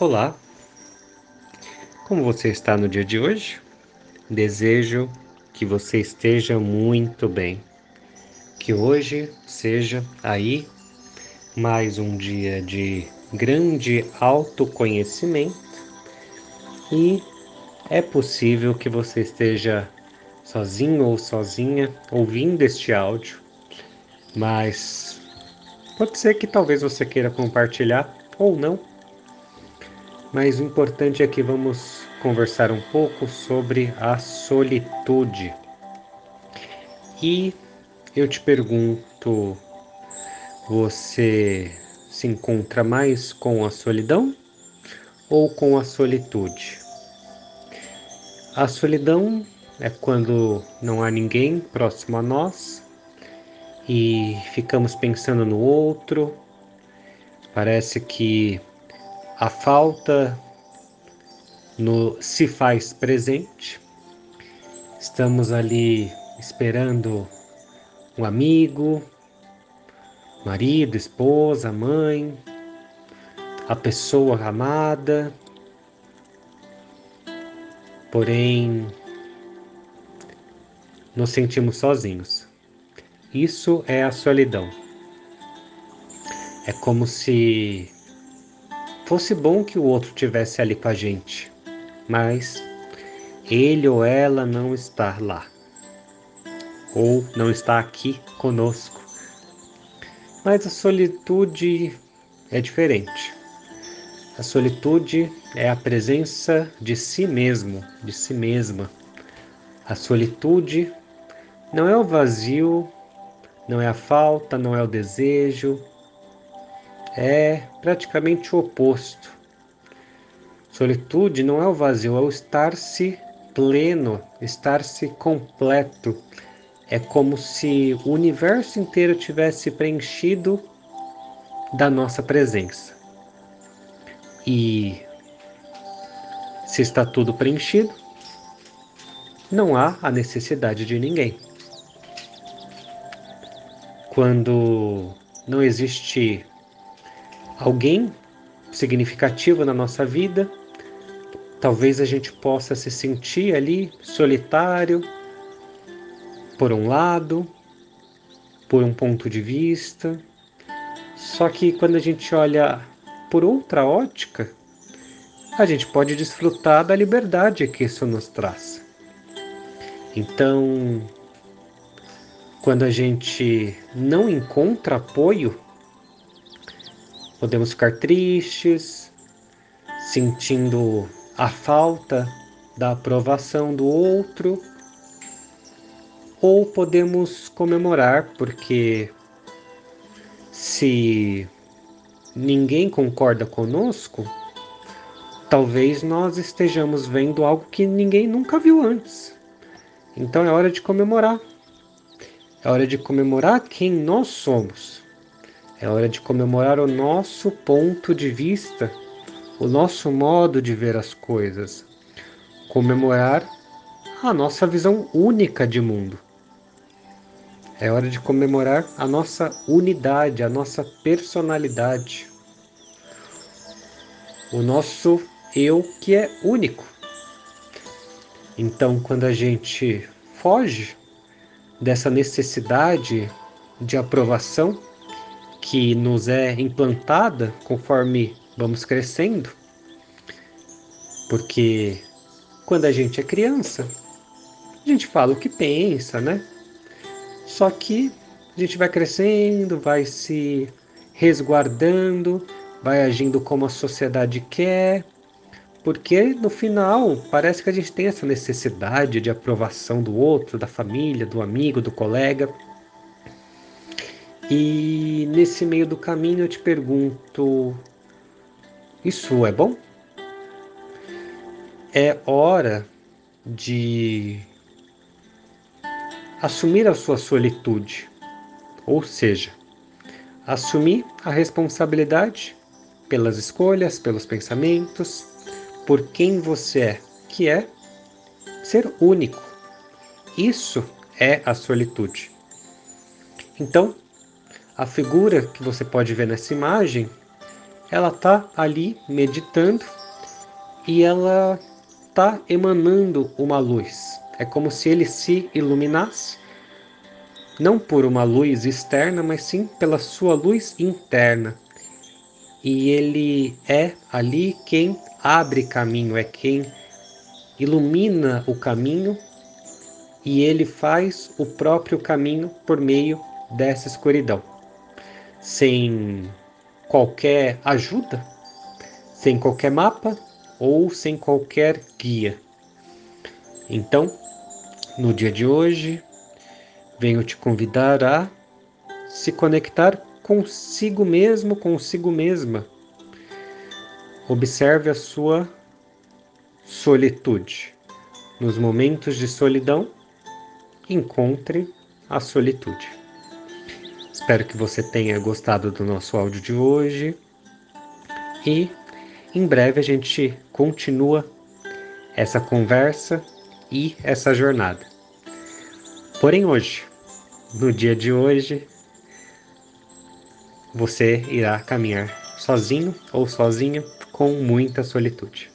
Olá, como você está no dia de hoje? Desejo que você esteja muito bem. Que hoje seja aí mais um dia de grande autoconhecimento e é possível que você esteja sozinho ou sozinha ouvindo este áudio, mas pode ser que talvez você queira compartilhar ou não mas o importante é que vamos conversar um pouco sobre a solitude. E eu te pergunto, você se encontra mais com a solidão ou com a solitude? A solidão é quando não há ninguém próximo a nós e ficamos pensando no outro. Parece que a falta no se faz presente. Estamos ali esperando um amigo, marido, esposa, mãe, a pessoa amada. Porém, nos sentimos sozinhos. Isso é a solidão. É como se Fosse bom que o outro tivesse ali com a gente, mas ele ou ela não está lá, ou não está aqui conosco. Mas a solitude é diferente. A solitude é a presença de si mesmo, de si mesma. A solitude não é o vazio, não é a falta, não é o desejo, é praticamente o oposto. Solitude não é o vazio, é o estar-se pleno, estar-se completo. É como se o universo inteiro tivesse preenchido da nossa presença. E se está tudo preenchido, não há a necessidade de ninguém. Quando não existe alguém significativo na nossa vida. Talvez a gente possa se sentir ali solitário, por um lado, por um ponto de vista. Só que quando a gente olha por outra ótica, a gente pode desfrutar da liberdade que isso nos traz. Então, quando a gente não encontra apoio Podemos ficar tristes, sentindo a falta da aprovação do outro, ou podemos comemorar porque se ninguém concorda conosco, talvez nós estejamos vendo algo que ninguém nunca viu antes. Então é hora de comemorar. É hora de comemorar quem nós somos. É hora de comemorar o nosso ponto de vista, o nosso modo de ver as coisas. Comemorar a nossa visão única de mundo. É hora de comemorar a nossa unidade, a nossa personalidade. O nosso eu que é único. Então, quando a gente foge dessa necessidade de aprovação, que nos é implantada conforme vamos crescendo. Porque quando a gente é criança, a gente fala o que pensa, né? Só que a gente vai crescendo, vai se resguardando, vai agindo como a sociedade quer, porque no final parece que a gente tem essa necessidade de aprovação do outro, da família, do amigo, do colega. E nesse meio do caminho eu te pergunto: isso é bom? É hora de assumir a sua solitude, ou seja, assumir a responsabilidade pelas escolhas, pelos pensamentos, por quem você é, que é ser único. Isso é a solitude. Então, a figura que você pode ver nessa imagem ela está ali meditando e ela está emanando uma luz. É como se ele se iluminasse, não por uma luz externa, mas sim pela sua luz interna. E ele é ali quem abre caminho, é quem ilumina o caminho e ele faz o próprio caminho por meio dessa escuridão. Sem qualquer ajuda, sem qualquer mapa ou sem qualquer guia. Então, no dia de hoje, venho te convidar a se conectar consigo mesmo, consigo mesma. Observe a sua solitude. Nos momentos de solidão, encontre a solitude. Espero que você tenha gostado do nosso áudio de hoje e em breve a gente continua essa conversa e essa jornada. Porém, hoje, no dia de hoje, você irá caminhar sozinho ou sozinha com muita solitude.